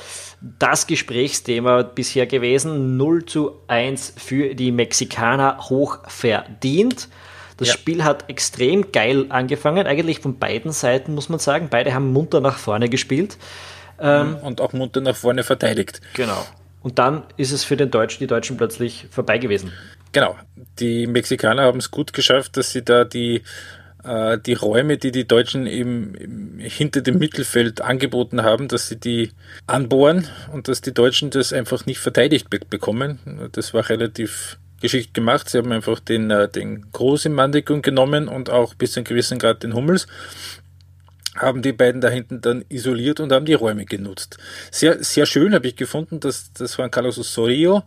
das Gesprächsthema bisher gewesen. 0 zu 1 für die Mexikaner hoch verdient. Das ja. Spiel hat extrem geil angefangen, eigentlich von beiden Seiten muss man sagen. Beide haben munter nach vorne gespielt. Ähm, Und auch munter nach vorne verteidigt. Genau. Und dann ist es für den Deutschen, die Deutschen plötzlich vorbei gewesen. Genau. Die Mexikaner haben es gut geschafft, dass sie da die äh, die Räume, die die Deutschen eben hinter dem Mittelfeld angeboten haben, dass sie die anbohren und dass die Deutschen das einfach nicht verteidigt be bekommen. Das war relativ geschickt gemacht. Sie haben einfach den, äh, den Groß im Mandeckung genommen und auch bis zu einem gewissen Grad den Hummels haben die beiden da hinten dann isoliert und haben die Räume genutzt. Sehr, sehr schön habe ich gefunden, dass das Juan Carlos Osorio,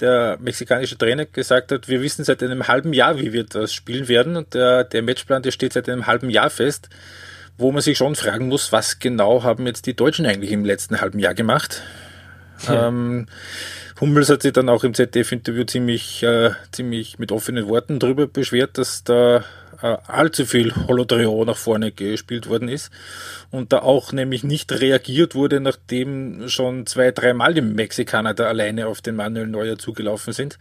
der mexikanische Trainer gesagt hat, wir wissen seit einem halben Jahr, wie wir das spielen werden und der, der Matchplan, der steht seit einem halben Jahr fest, wo man sich schon fragen muss, was genau haben jetzt die Deutschen eigentlich im letzten halben Jahr gemacht? Ja. Ähm, Hummels hat sich dann auch im ZDF-Interview ziemlich, äh, ziemlich mit offenen Worten darüber beschwert, dass da äh, allzu viel Holodrio nach vorne gespielt worden ist und da auch nämlich nicht reagiert wurde, nachdem schon zwei, dreimal die Mexikaner da alleine auf den Manuel Neuer zugelaufen sind.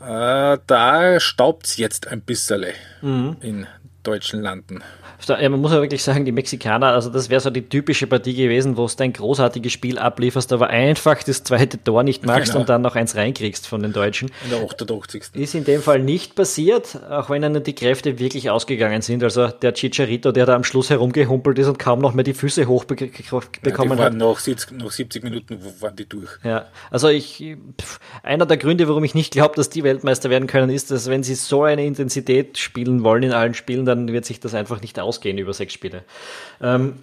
Äh, da staubt's jetzt ein bisschen mhm. in deutschen Landen. Ja, man muss ja wirklich sagen, die Mexikaner, also das wäre so die typische Partie gewesen, wo du ein großartiges Spiel ablieferst, aber einfach das zweite Tor nicht machst genau. und dann noch eins reinkriegst von den Deutschen. In der 88. Ist in dem Fall nicht passiert, auch wenn dann die Kräfte wirklich ausgegangen sind. Also der Chicharito, der da am Schluss herumgehumpelt ist und kaum noch mehr die Füße hochbekommen ja, hat. Nach 70, nach 70 Minuten waren die durch. Ja, also ich, pff, einer der Gründe, warum ich nicht glaube, dass die Weltmeister werden können, ist, dass wenn sie so eine Intensität spielen wollen in allen Spielen, dann wird sich das einfach nicht ausgehen über sechs Spiele. Ähm,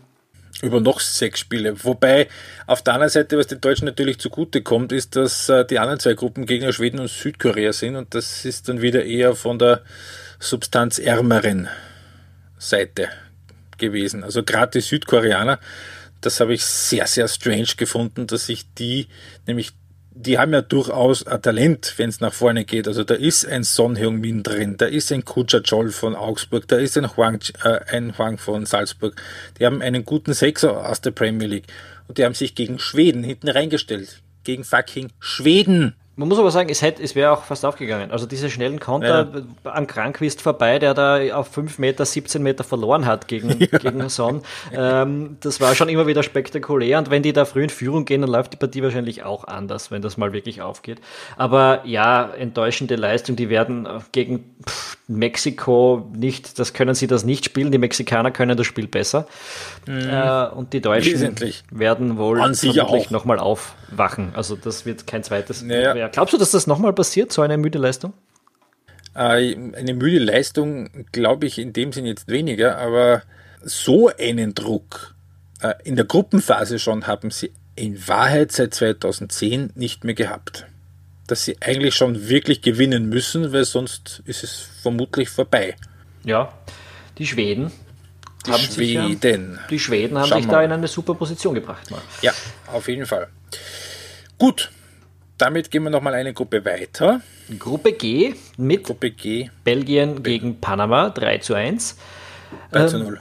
über noch sechs Spiele. Wobei auf der anderen Seite, was den Deutschen natürlich zugute kommt, ist, dass äh, die anderen zwei Gruppen Gegner Schweden und Südkorea sind und das ist dann wieder eher von der substanzärmeren Seite gewesen. Also gerade die Südkoreaner, das habe ich sehr, sehr strange gefunden, dass sich die nämlich die haben ja durchaus ein Talent, wenn es nach vorne geht. Also da ist ein Son Heung-min drin, da ist ein Kucha Chol von Augsburg, da ist ein Huang, äh, ein Huang von Salzburg. Die haben einen guten Sechser aus der Premier League. Und die haben sich gegen Schweden hinten reingestellt. Gegen fucking Schweden. Man muss aber sagen, es, hätte, es wäre auch fast aufgegangen. Also diese schnellen Konter ja. an Krankwist vorbei, der da auf 5 Meter, 17 Meter verloren hat gegen, ja. gegen Son. Ähm, das war schon immer wieder spektakulär. Und wenn die da früh in Führung gehen, dann läuft die Partie wahrscheinlich auch anders, wenn das mal wirklich aufgeht. Aber ja, enttäuschende Leistung. Die werden gegen pff, Mexiko nicht, das können sie das nicht spielen. Die Mexikaner können das Spiel besser. Mhm. Äh, und die Deutschen Wesentlich. werden wohl vermutlich nochmal aufwachen. Also das wird kein zweites. Naja ja. Glaubst du, dass das nochmal passiert, so eine müde Leistung? Äh, eine müde Leistung glaube ich in dem Sinn jetzt weniger, aber so einen Druck äh, in der Gruppenphase schon haben sie in Wahrheit seit 2010 nicht mehr gehabt. Dass sie eigentlich schon wirklich gewinnen müssen, weil sonst ist es vermutlich vorbei. Ja, die Schweden. Die Schweden. Sich, die Schweden haben Schauen sich da in eine super Position gebracht. Mal. Ja, auf jeden Fall. Gut, damit gehen wir nochmal eine Gruppe weiter. Gruppe G mit Gruppe G. Belgien Be gegen Panama 3 zu 1. 3 zu 0.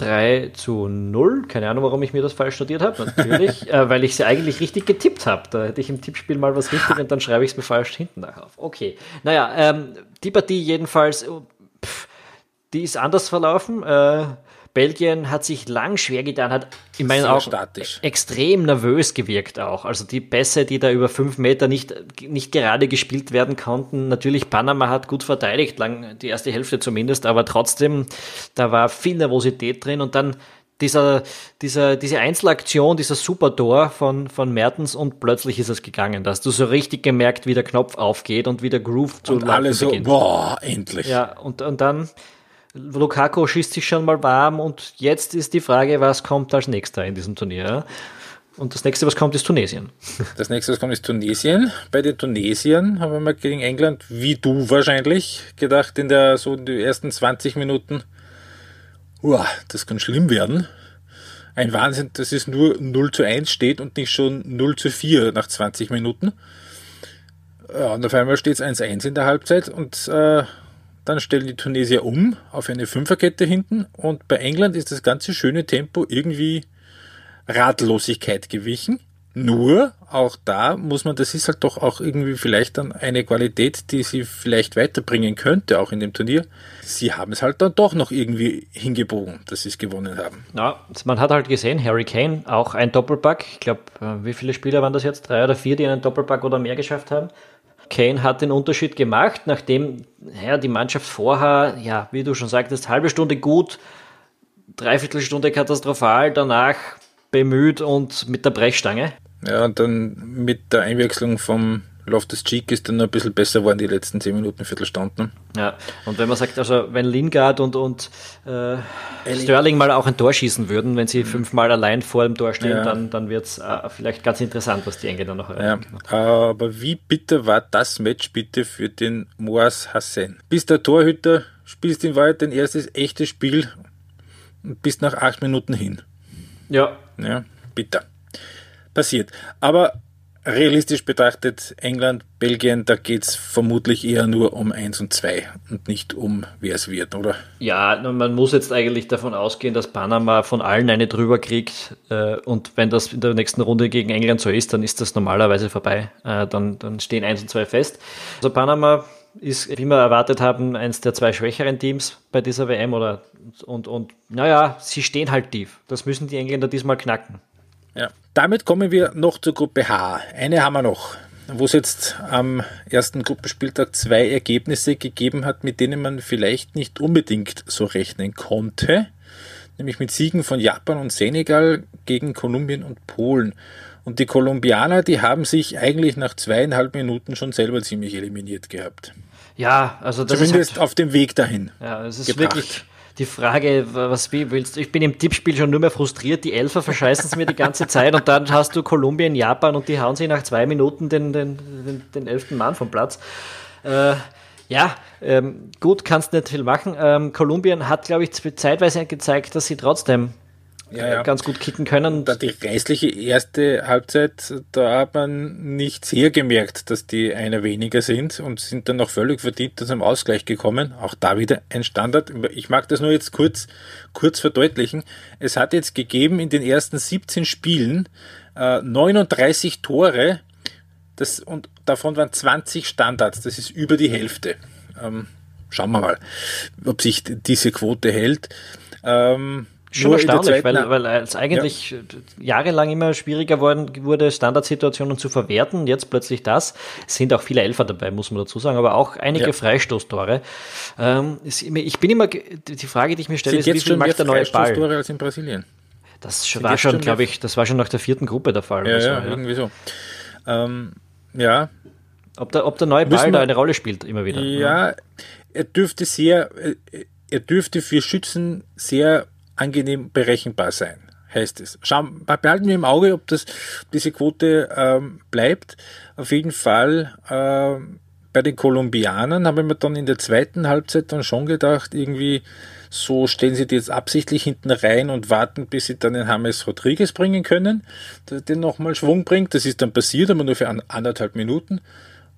3 ähm, zu 0. Keine Ahnung, warum ich mir das falsch studiert habe. Natürlich, äh, weil ich sie eigentlich richtig getippt habe. Da hätte ich im Tippspiel mal was richtig und dann schreibe ich es mir falsch hinten nach auf. Okay. Naja, ähm, die Partie jedenfalls, die ist anders verlaufen. Äh, Belgien hat sich lang schwer getan, hat in meinen Augen statisch. extrem nervös gewirkt auch. Also die Pässe, die da über fünf Meter nicht, nicht gerade gespielt werden konnten. Natürlich, Panama hat gut verteidigt, lang, die erste Hälfte zumindest, aber trotzdem, da war viel Nervosität drin und dann dieser, dieser, diese Einzelaktion, dieser Supertor von, von Mertens und plötzlich ist es gegangen. Da hast du so richtig gemerkt, wie der Knopf aufgeht und wie der Groove zu und alle so, beginnt. boah, endlich. Ja, und, und dann Lukaku schießt sich schon mal warm und jetzt ist die Frage, was kommt als nächster in diesem Turnier? Und das nächste, was kommt, ist Tunesien. Das nächste, was kommt, ist Tunesien. Bei den Tunesiern haben wir mal gegen England, wie du wahrscheinlich, gedacht in der so in den ersten 20 Minuten, uah, das kann schlimm werden. Ein Wahnsinn, dass es nur 0 zu 1 steht und nicht schon 0 zu 4 nach 20 Minuten. Ja, und auf einmal steht es 1-1 in der Halbzeit und äh, dann stellen die Tunesier um auf eine Fünferkette hinten und bei England ist das ganze schöne Tempo irgendwie Ratlosigkeit gewichen. Nur, auch da muss man, das ist halt doch auch irgendwie vielleicht dann eine Qualität, die sie vielleicht weiterbringen könnte, auch in dem Turnier. Sie haben es halt dann doch noch irgendwie hingebogen, dass sie es gewonnen haben. Ja, man hat halt gesehen, Harry Kane, auch ein Doppelpack. Ich glaube, äh, wie viele Spieler waren das jetzt? Drei oder vier, die einen Doppelpack oder mehr geschafft haben. Kane hat den Unterschied gemacht, nachdem ja, die Mannschaft vorher, ja, wie du schon sagtest, halbe Stunde gut, dreiviertel Stunde katastrophal, danach bemüht und mit der Brechstange. Ja, und dann mit der Einwechslung vom Loftus Cheek ist dann noch ein bisschen besser geworden, die letzten 10 Minuten, Viertelstunden. Ja, und wenn man sagt, also wenn Lingard und, und äh, Sterling mal auch ein Tor schießen würden, wenn sie mhm. fünfmal allein vor dem Tor stehen, ja. dann, dann wird es äh, vielleicht ganz interessant, was die Engländer noch erreichen. Ja, aber wie bitter war das Match bitte für den Moas Hassan? Bist der Torhüter, spielst in Wahrheit dein erstes echtes Spiel und bist nach acht Minuten hin. Ja. Ja, bitter. passiert. Aber realistisch betrachtet, England, Belgien, da geht es vermutlich eher nur um 1 und 2 und nicht um wer es wird, oder? Ja, man muss jetzt eigentlich davon ausgehen, dass Panama von allen eine drüber kriegt. Äh, und wenn das in der nächsten Runde gegen England so ist, dann ist das normalerweise vorbei. Äh, dann, dann stehen 1 und 2 fest. Also Panama ist, wie wir erwartet haben, eins der zwei schwächeren Teams bei dieser WM oder und, und naja, sie stehen halt tief. Das müssen die Engländer diesmal knacken. Ja. Damit kommen wir noch zur Gruppe H. Eine haben wir noch, wo es jetzt am ersten Gruppenspieltag zwei Ergebnisse gegeben hat, mit denen man vielleicht nicht unbedingt so rechnen konnte. Nämlich mit Siegen von Japan und Senegal gegen Kolumbien und Polen. Und die Kolumbianer, die haben sich eigentlich nach zweieinhalb Minuten schon selber ziemlich eliminiert gehabt. Ja, also das Zumindest ist halt, auf dem Weg dahin. Ja, es ist gebracht. wirklich die Frage, was wie willst du? Ich bin im Tippspiel schon nur mehr frustriert. Die Elfer verscheißen es mir die ganze Zeit und dann hast du Kolumbien, Japan und die hauen sich nach zwei Minuten den, den, den, den elften Mann vom Platz. Äh, ja, ähm, gut, kannst nicht viel machen. Ähm, Kolumbien hat, glaube ich, zeitweise gezeigt, dass sie trotzdem ja, ja. ganz gut kicken können. Da die restliche erste Halbzeit, da hat man nicht sehr gemerkt, dass die einer weniger sind und sind dann noch völlig verdient zum Ausgleich gekommen. Auch da wieder ein Standard. Ich mag das nur jetzt kurz, kurz verdeutlichen. Es hat jetzt gegeben in den ersten 17 Spielen äh, 39 Tore das, und davon waren 20 Standards. Das ist über die Hälfte. Ähm, schauen wir mal, ob sich diese Quote hält. Ähm, Schon erstaunlich, weil, weil es eigentlich ja. jahrelang immer schwieriger worden, wurde, Standardsituationen zu verwerten. Jetzt plötzlich das. Es sind auch viele Elfer dabei, muss man dazu sagen, aber auch einige ja. Freistoßtore. Ähm, ich bin immer, die Frage, die ich mir stelle, sind ist, wie viel macht der neue Ball? als in Brasilien. Das sind war schon, glaube ich, das war schon nach der vierten Gruppe der Fall. Ja, ja, ja. irgendwie so. Ähm, ja. Ob der, ob der neue Ball da eine Rolle spielt, immer wieder. Ja, er dürfte sehr, äh, er dürfte für Schützen sehr angenehm berechenbar sein, heißt es. Schauen, behalten wir im Auge, ob das, diese Quote ähm, bleibt. Auf jeden Fall äh, bei den Kolumbianern haben wir dann in der zweiten Halbzeit dann schon gedacht, irgendwie so stellen sie die jetzt absichtlich hinten rein und warten, bis sie dann den James Rodriguez bringen können, der den nochmal Schwung bringt. Das ist dann passiert, aber nur für anderthalb Minuten.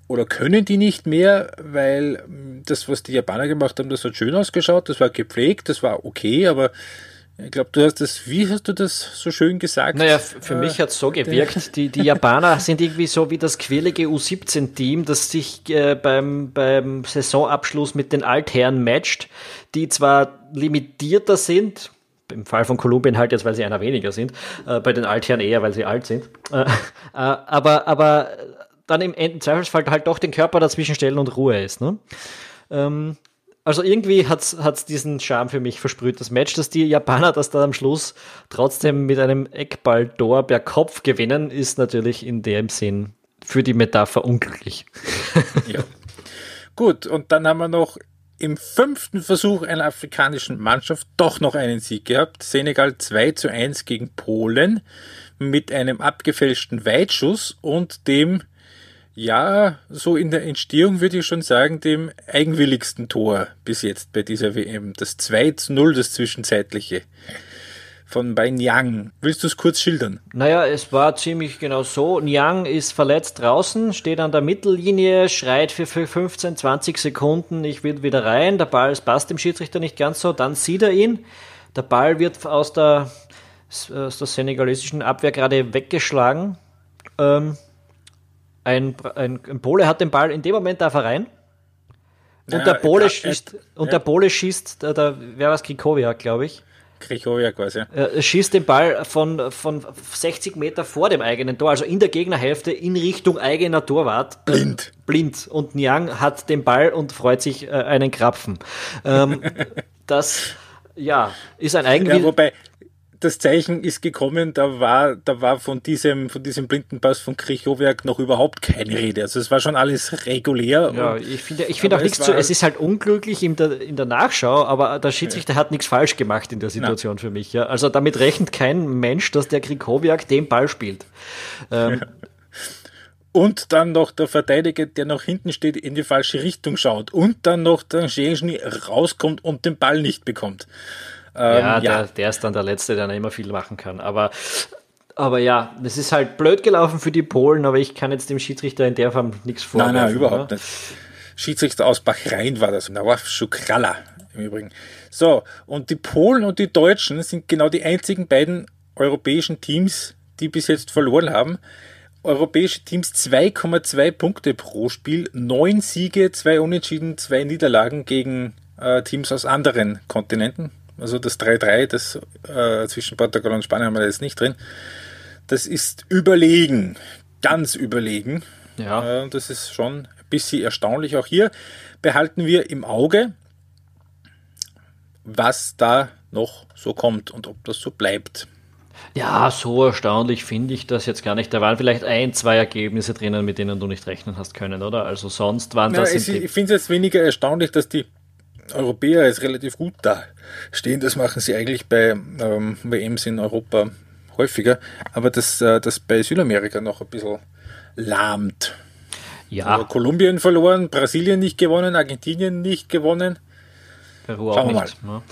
Oder können die nicht mehr, weil das, was die Japaner gemacht haben, das hat schön ausgeschaut, das war gepflegt, das war okay, aber ich glaube, du hast das, wie hast du das so schön gesagt? Naja, für äh, mich hat es so gewirkt. Die, die Japaner sind irgendwie so wie das quirlige U17-Team, das sich äh, beim, beim Saisonabschluss mit den Altherren matcht, die zwar limitierter sind, im Fall von Kolumbien halt jetzt, weil sie einer weniger sind, äh, bei den Altherren eher, weil sie alt sind, äh, aber, aber dann im, im Zweifelsfall halt doch den Körper dazwischen stellen und Ruhe ist. Ne? Ähm, also irgendwie hat es diesen Charme für mich versprüht. Das Match, dass die Japaner das dann am Schluss trotzdem mit einem Eckball-Tor per Kopf gewinnen, ist natürlich in dem Sinn für die Metapher unglücklich. ja. Gut, und dann haben wir noch im fünften Versuch einer afrikanischen Mannschaft doch noch einen Sieg gehabt. Senegal 2 zu 1 gegen Polen mit einem abgefälschten Weitschuss und dem ja, so in der Entstehung würde ich schon sagen, dem eigenwilligsten Tor bis jetzt bei dieser WM. Das 2 zu 0, das zwischenzeitliche von bei Nyang. Willst du es kurz schildern? Naja, es war ziemlich genau so. Nyang ist verletzt draußen, steht an der Mittellinie, schreit für 15, 20 Sekunden, ich will wieder rein. Der Ball passt dem Schiedsrichter nicht ganz so. Dann sieht er ihn. Der Ball wird aus der, aus der senegalesischen Abwehr gerade weggeschlagen. Ähm, ein, ein, ein Pole hat den Ball in dem Moment darf er rein. Und ja, der Pole schießt, und ja. der Pole schießt, der, der wer war es, Krikowiak, glaube ich. Krikowiak quasi. Ja. Er schießt den Ball von, von 60 Meter vor dem eigenen Tor, also in der Gegnerhälfte in Richtung eigener Torwart. Blind. Blind. Und Niang hat den Ball und freut sich äh, einen Krapfen. Ähm, das, ja, ist ein Eigenwill. Ja, wobei, das Zeichen ist gekommen, da war, da war von diesem, von diesem Blindenpass von Krichowerk noch überhaupt keine Rede. Also es war schon alles regulär. Ja, ich finde, ich finde auch nichts zu, es ist halt unglücklich in der, in der Nachschau, aber der Schiedsrichter ja. hat nichts falsch gemacht in der Situation Nein. für mich. Ja. Also damit rechnet kein Mensch, dass der Krichowerk den Ball spielt. Ähm, ja. Und dann noch der Verteidiger, der nach hinten steht, in die falsche Richtung schaut. Und dann noch der Schenschny rauskommt und den Ball nicht bekommt. Ähm, ja, der, der, ist dann der Letzte, der immer viel machen kann. Aber Aber ja, das ist halt blöd gelaufen für die Polen, aber ich kann jetzt dem Schiedsrichter in der Form nichts vorwerfen. Nein, nein, überhaupt oder? nicht. Schiedsrichter aus Bahrain war das, Nawaf Shukralla im Übrigen. So, und die Polen und die Deutschen sind genau die einzigen beiden europäischen Teams, die bis jetzt verloren haben. Europäische Teams 2,2 Punkte pro Spiel, neun Siege, zwei Unentschieden, zwei Niederlagen gegen äh, Teams aus anderen Kontinenten. Also das 3-3, das äh, zwischen Portugal und Spanien haben wir jetzt nicht drin. Das ist überlegen, ganz überlegen. Ja. Äh, das ist schon ein bisschen erstaunlich. Auch hier behalten wir im Auge, was da noch so kommt und ob das so bleibt. Ja, so erstaunlich finde ich das jetzt gar nicht. Da waren vielleicht ein, zwei Ergebnisse drinnen, mit denen du nicht rechnen hast können, oder? Also sonst waren das. Ja, ich finde es jetzt weniger erstaunlich, dass die Europäer jetzt relativ gut da stehen. Das machen sie eigentlich bei ähm, WMs in Europa häufiger, aber dass äh, das bei Südamerika noch ein bisschen lahmt. Ja. Also Kolumbien verloren, Brasilien nicht gewonnen, Argentinien nicht gewonnen. Peru auch nicht. Ne?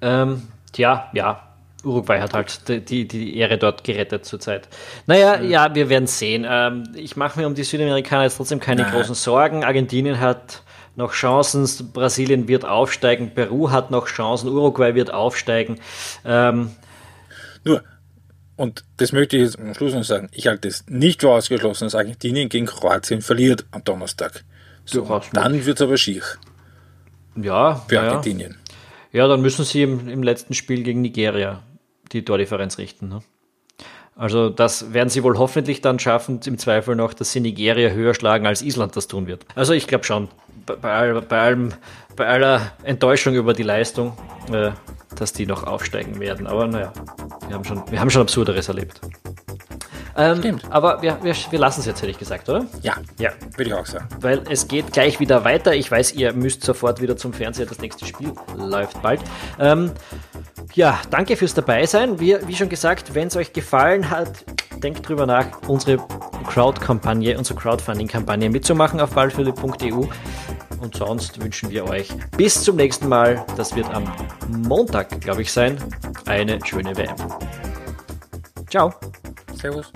Ähm, tja, ja. Uruguay hat halt die, die Ehre dort gerettet zurzeit. Naja, ja, wir werden sehen. Ähm, ich mache mir um die Südamerikaner jetzt trotzdem keine Nein. großen Sorgen. Argentinien hat noch Chancen, Brasilien wird aufsteigen, Peru hat noch Chancen, Uruguay wird aufsteigen. Ähm, Nur, und das möchte ich jetzt am Schluss noch sagen, ich halte es nicht für ausgeschlossen, dass Argentinien gegen Kroatien verliert am Donnerstag. So, dann wird es aber schier. Ja. Für ja, Argentinien. Ja, dann müssen sie im, im, letzten Spiel gegen Nigeria die Tordifferenz richten. Ne? Also das werden sie wohl hoffentlich dann schaffen, im Zweifel noch, dass sie Nigeria höher schlagen, als Island das tun wird. Also ich glaube schon, bei, bei, allem, bei aller Enttäuschung über die Leistung, äh, dass die noch aufsteigen werden. Aber naja, wir haben schon, wir haben schon Absurderes erlebt. Ähm, Stimmt. Aber wir, wir, wir lassen es jetzt, hätte ich gesagt, oder? Ja, ja, würde ich auch sagen. Weil es geht gleich wieder weiter. Ich weiß, ihr müsst sofort wieder zum Fernseher. Das nächste Spiel läuft bald. Ähm, ja, danke fürs Dabeisein. Wie, wie schon gesagt, wenn es euch gefallen hat, denkt drüber nach, unsere Crowd-Kampagne, unsere Crowdfunding-Kampagne mitzumachen auf ballphilipp.eu. Und sonst wünschen wir euch bis zum nächsten Mal. Das wird am Montag, glaube ich, sein. Eine schöne WM. Tchau. Servus.